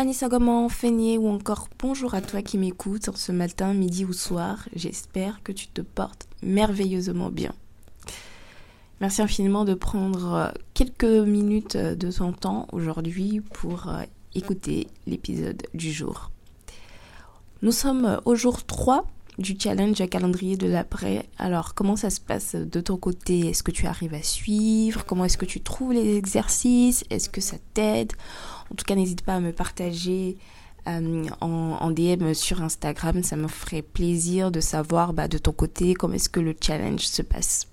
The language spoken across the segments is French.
Anissa Goman, Feigné ou encore bonjour à toi qui m'écoutes ce matin, midi ou soir. J'espère que tu te portes merveilleusement bien. Merci infiniment de prendre euh, quelques minutes de ton temps aujourd'hui pour euh, écouter l'épisode du jour. Nous sommes au jour 3 du challenge calendrier de l'après. Alors, comment ça se passe de ton côté? Est-ce que tu arrives à suivre? Comment est-ce que tu trouves les exercices? Est-ce que ça t'aide? En tout cas, n'hésite pas à me partager euh, en, DM sur Instagram. Ça me ferait plaisir de savoir bah, de ton côté comment est-ce que le challenge se passe.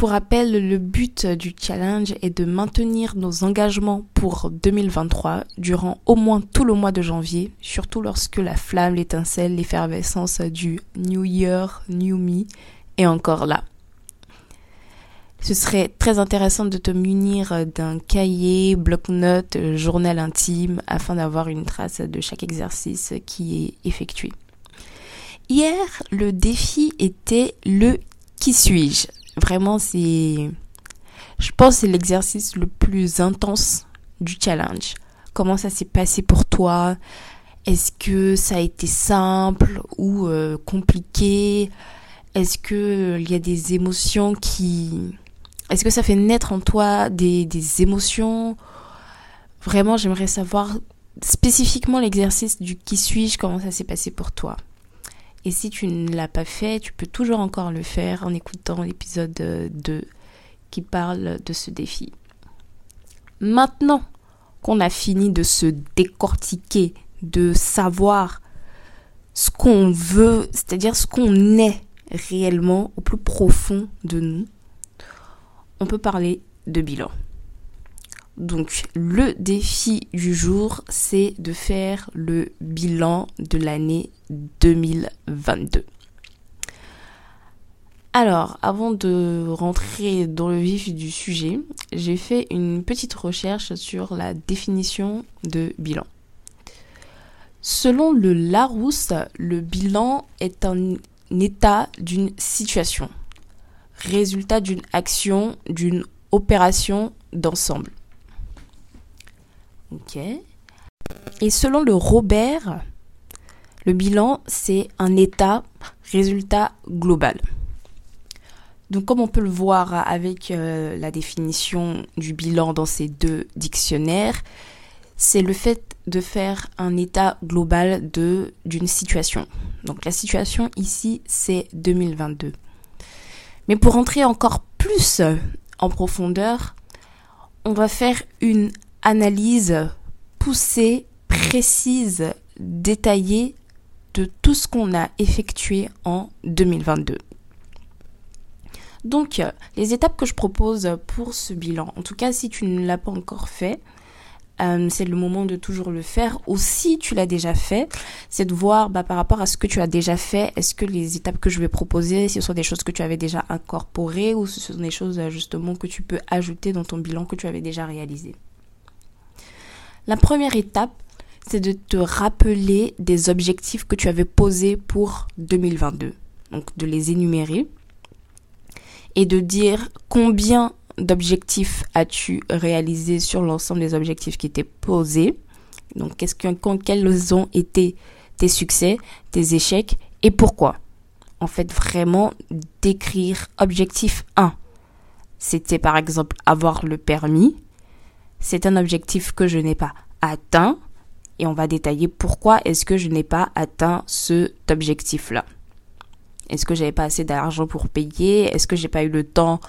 Pour rappel, le but du challenge est de maintenir nos engagements pour 2023 durant au moins tout le mois de janvier, surtout lorsque la flamme, l'étincelle, l'effervescence du New Year, New Me est encore là. Ce serait très intéressant de te munir d'un cahier, bloc-notes, journal intime afin d'avoir une trace de chaque exercice qui est effectué. Hier, le défi était le qui suis-je? Vraiment, c'est. Je pense c'est l'exercice le plus intense du challenge. Comment ça s'est passé pour toi? Est-ce que ça a été simple ou euh, compliqué? Est-ce que il y a des émotions qui est-ce que ça fait naître en toi des, des émotions? Vraiment, j'aimerais savoir spécifiquement l'exercice du qui suis-je, comment ça s'est passé pour toi. Et si tu ne l'as pas fait, tu peux toujours encore le faire en écoutant l'épisode 2 qui parle de ce défi. Maintenant qu'on a fini de se décortiquer, de savoir ce qu'on veut, c'est-à-dire ce qu'on est réellement au plus profond de nous, on peut parler de bilan. Donc le défi du jour, c'est de faire le bilan de l'année 2022. Alors, avant de rentrer dans le vif du sujet, j'ai fait une petite recherche sur la définition de bilan. Selon le Larousse, le bilan est un état d'une situation, résultat d'une action, d'une opération d'ensemble. Ok. Et selon le Robert, le bilan, c'est un état résultat global. Donc comme on peut le voir avec euh, la définition du bilan dans ces deux dictionnaires, c'est le fait de faire un état global de d'une situation. Donc la situation ici, c'est 2022. Mais pour entrer encore plus en profondeur, on va faire une analyse poussée, précise, détaillée de tout ce qu'on a effectué en 2022. Donc, les étapes que je propose pour ce bilan, en tout cas si tu ne l'as pas encore fait, euh, c'est le moment de toujours le faire. Ou si tu l'as déjà fait, c'est de voir bah, par rapport à ce que tu as déjà fait, est-ce que les étapes que je vais proposer, ce sont des choses que tu avais déjà incorporées ou ce sont des choses justement que tu peux ajouter dans ton bilan que tu avais déjà réalisé. La première étape, c'est de te rappeler des objectifs que tu avais posés pour 2022. Donc de les énumérer et de dire combien d'objectifs as-tu réalisé sur l'ensemble des objectifs qui étaient posés. Donc qu'est-ce que, quels ont été tes succès, tes échecs et pourquoi? En fait, vraiment décrire objectif 1. C'était par exemple avoir le permis. C'est un objectif que je n'ai pas atteint et on va détailler pourquoi est-ce que je n'ai pas atteint cet objectif-là. Est-ce que j'avais pas assez d'argent pour payer? Est-ce que j'ai pas eu le temps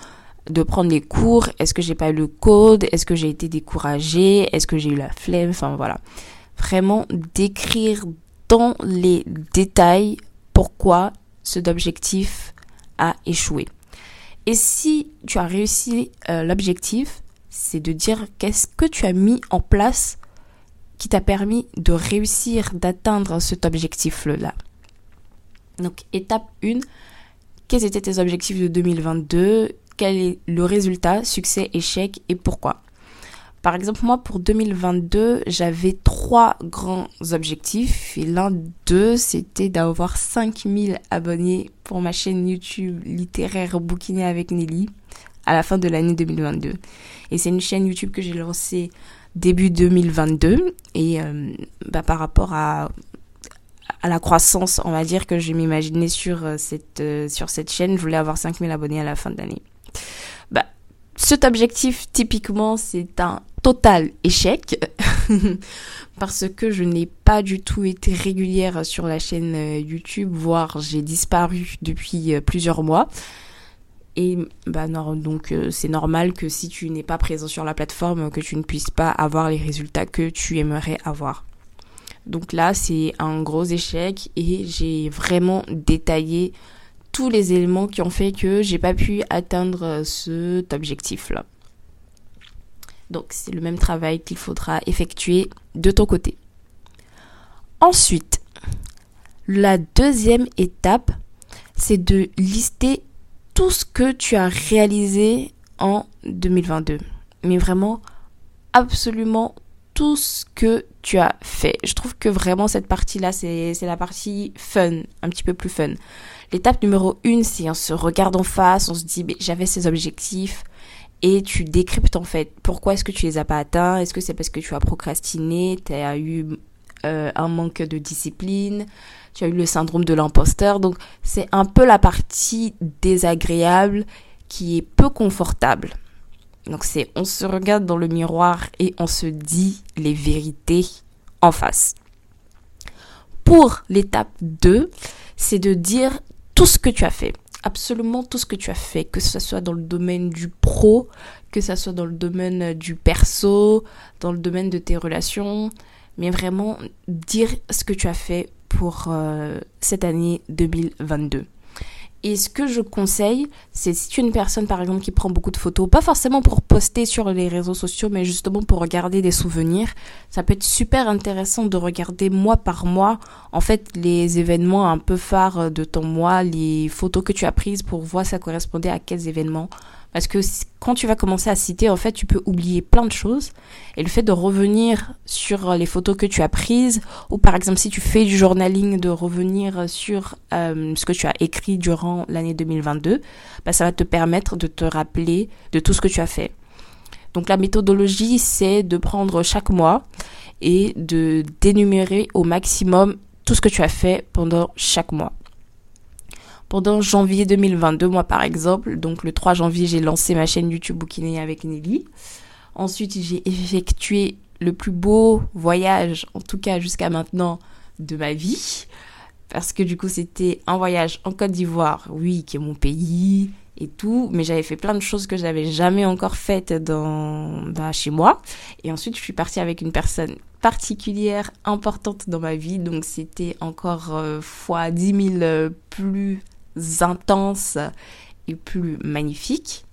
de prendre les cours? Est-ce que j'ai pas eu le code? Est-ce que j'ai été découragée? Est-ce que j'ai eu la flemme? Enfin voilà. Vraiment décrire dans les détails pourquoi cet objectif a échoué. Et si tu as réussi euh, l'objectif, c'est de dire qu'est-ce que tu as mis en place qui t'a permis de réussir, d'atteindre cet objectif-là. Donc étape 1, quels étaient tes objectifs de 2022 Quel est le résultat, succès, échec et pourquoi? Par exemple, moi pour 2022, j'avais trois grands objectifs et l'un d'eux, c'était d'avoir 5000 abonnés pour ma chaîne YouTube littéraire bouquinée avec Nelly à la fin de l'année 2022. Et c'est une chaîne YouTube que j'ai lancée début 2022 et euh, bah, par rapport à à la croissance, on va dire que je m'imaginais sur euh, cette euh, sur cette chaîne, je voulais avoir 5000 abonnés à la fin de l'année. Bah cet objectif typiquement, c'est un total échec parce que je n'ai pas du tout été régulière sur la chaîne YouTube, voire j'ai disparu depuis plusieurs mois. Et bah non, donc euh, c'est normal que si tu n'es pas présent sur la plateforme, que tu ne puisses pas avoir les résultats que tu aimerais avoir. Donc là, c'est un gros échec et j'ai vraiment détaillé tous les éléments qui ont fait que j'ai pas pu atteindre cet objectif-là. Donc c'est le même travail qu'il faudra effectuer de ton côté. Ensuite, la deuxième étape, c'est de lister tout ce que tu as réalisé en 2022. Mais vraiment, absolument tout ce que tu as fait. Je trouve que vraiment cette partie-là, c'est la partie fun, un petit peu plus fun. L'étape numéro une, c'est on se regarde en face, on se dit, j'avais ces objectifs, et tu décryptes en fait pourquoi est-ce que tu les as pas atteints? Est-ce que c'est parce que tu as procrastiné? Tu as eu euh, un manque de discipline tu as eu le syndrome de l'imposteur. Donc c'est un peu la partie désagréable qui est peu confortable. Donc c'est on se regarde dans le miroir et on se dit les vérités en face. Pour l'étape 2, c'est de dire tout ce que tu as fait. Absolument tout ce que tu as fait, que ce soit dans le domaine du pro, que ce soit dans le domaine du perso, dans le domaine de tes relations, mais vraiment dire ce que tu as fait pour euh, cette année 2022. Et ce que je conseille, c'est si tu es une personne par exemple qui prend beaucoup de photos, pas forcément pour poster sur les réseaux sociaux, mais justement pour regarder des souvenirs, ça peut être super intéressant de regarder mois par mois, en fait, les événements un peu phares de ton mois, les photos que tu as prises pour voir ça correspondait à quels événements. Parce que quand tu vas commencer à citer, en fait, tu peux oublier plein de choses. Et le fait de revenir sur les photos que tu as prises, ou par exemple si tu fais du journaling, de revenir sur euh, ce que tu as écrit durant l'année 2022, bah, ça va te permettre de te rappeler de tout ce que tu as fait. Donc la méthodologie, c'est de prendre chaque mois et de d'énumérer au maximum tout ce que tu as fait pendant chaque mois pendant janvier 2022, moi par exemple. Donc le 3 janvier, j'ai lancé ma chaîne YouTube Bouquiné avec Nelly. Ensuite, j'ai effectué le plus beau voyage, en tout cas jusqu'à maintenant, de ma vie. Parce que du coup, c'était un voyage en Côte d'Ivoire, oui, qui est mon pays et tout, mais j'avais fait plein de choses que je n'avais jamais encore faites dans, bah, chez moi. Et ensuite, je suis partie avec une personne particulière, importante dans ma vie, donc c'était encore euh, fois 10 000 euh, plus intense et plus magnifiques.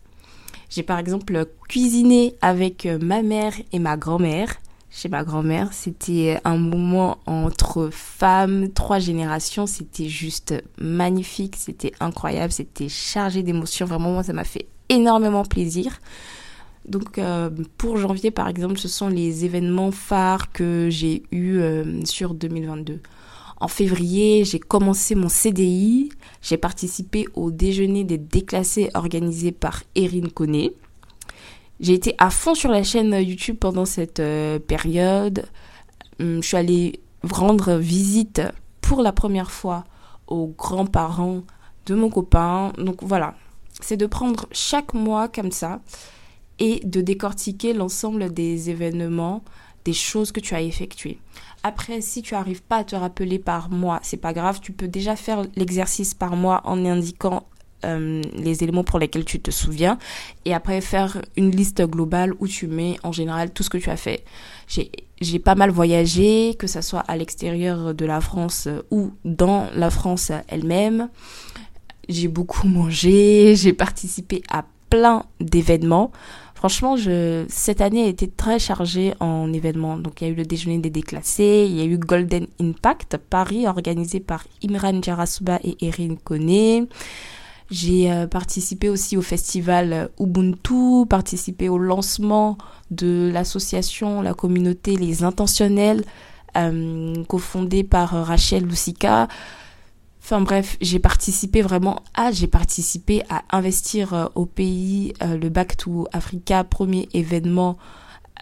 J'ai par exemple cuisiné avec ma mère et ma grand-mère. Chez ma grand-mère, c'était un moment entre femmes, trois générations. C'était juste magnifique, c'était incroyable, c'était chargé d'émotions. Vraiment, moi, ça m'a fait énormément plaisir. Donc euh, pour janvier par exemple, ce sont les événements phares que j'ai eus euh, sur 2022. En février, j'ai commencé mon CDI, j'ai participé au déjeuner des déclassés organisé par Erin Koné. J'ai été à fond sur la chaîne YouTube pendant cette euh, période. Hum, je suis allée rendre visite pour la première fois aux grands-parents de mon copain. Donc voilà, c'est de prendre chaque mois comme ça et de décortiquer l'ensemble des événements, des choses que tu as effectuées. Après, si tu n'arrives pas à te rappeler par mois, c'est pas grave, tu peux déjà faire l'exercice par mois en indiquant euh, les éléments pour lesquels tu te souviens et après faire une liste globale où tu mets en général tout ce que tu as fait. J'ai pas mal voyagé, que ce soit à l'extérieur de la France ou dans la France elle-même. J'ai beaucoup mangé, j'ai participé à plein d'événements. Franchement, cette année a été très chargée en événements. Donc, il y a eu le déjeuner des déclassés, il y a eu Golden Impact Paris, organisé par Imran Jarasuba et Erin Kone. J'ai euh, participé aussi au festival Ubuntu, participé au lancement de l'association, la communauté Les Intentionnels, euh, cofondée par Rachel Lucica. Enfin bref, j'ai participé vraiment à, investir euh, au pays euh, le Back to Africa, premier événement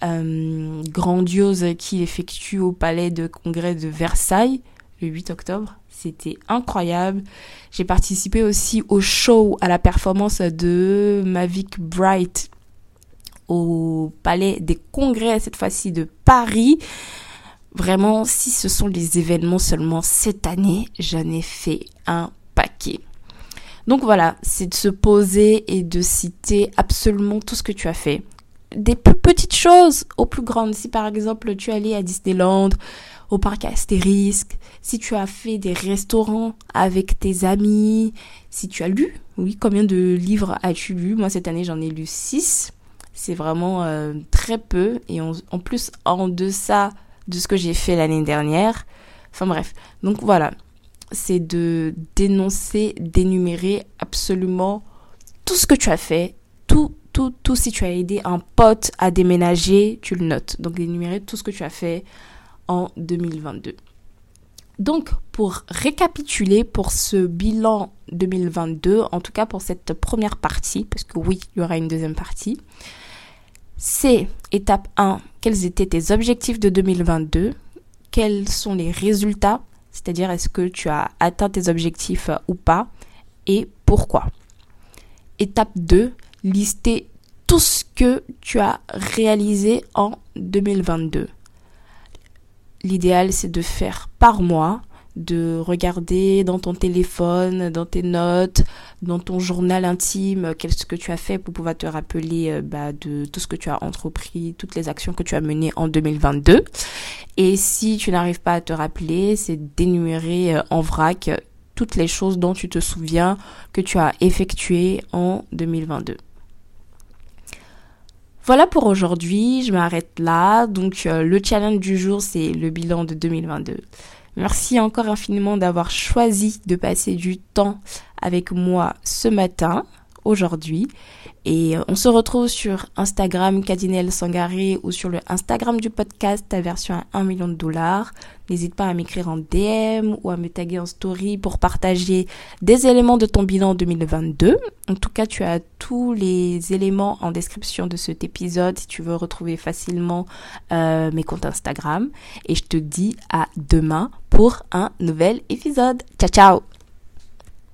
euh, grandiose qui effectue au palais de congrès de Versailles le 8 octobre. C'était incroyable. J'ai participé aussi au show, à la performance de Mavic Bright au palais des congrès, cette fois-ci de Paris. Vraiment, si ce sont les événements seulement cette année, j'en ai fait un paquet. Donc voilà, c'est de se poser et de citer absolument tout ce que tu as fait. Des plus petites choses aux plus grandes. Si par exemple tu es allé à Disneyland, au parc Astérisque, si tu as fait des restaurants avec tes amis, si tu as lu, oui, combien de livres as-tu lu? Moi cette année j'en ai lu 6. C'est vraiment euh, très peu et en, en plus en deçà de ce que j'ai fait l'année dernière. Enfin bref, donc voilà, c'est de dénoncer, d'énumérer absolument tout ce que tu as fait, tout, tout, tout. Si tu as aidé un pote à déménager, tu le notes. Donc d'énumérer tout ce que tu as fait en 2022. Donc, pour récapituler pour ce bilan 2022, en tout cas pour cette première partie, parce que oui, il y aura une deuxième partie, c'est étape 1, quels étaient tes objectifs de 2022 Quels sont les résultats? C'est-à-dire est-ce que tu as atteint tes objectifs ou pas? Et pourquoi? Étape 2, lister tout ce que tu as réalisé en 2022. L'idéal, c'est de faire par mois de regarder dans ton téléphone, dans tes notes, dans ton journal intime, qu'est-ce que tu as fait pour pouvoir te rappeler euh, bah, de tout ce que tu as entrepris, toutes les actions que tu as menées en 2022. Et si tu n'arrives pas à te rappeler, c'est d'énumérer euh, en vrac toutes les choses dont tu te souviens que tu as effectuées en 2022. Voilà pour aujourd'hui, je m'arrête là. Donc euh, le challenge du jour, c'est le bilan de 2022. Merci encore infiniment d'avoir choisi de passer du temps avec moi ce matin, aujourd'hui. Et euh, on se retrouve sur Instagram Cadinel Sangaré ou sur le Instagram du podcast ta version à 1 million de dollars. N'hésite pas à m'écrire en DM ou à me taguer en story pour partager des éléments de ton bilan 2022. En tout cas, tu as tous les éléments en description de cet épisode si tu veux retrouver facilement euh, mes comptes Instagram. Et je te dis à demain pour un nouvel épisode. Ciao ciao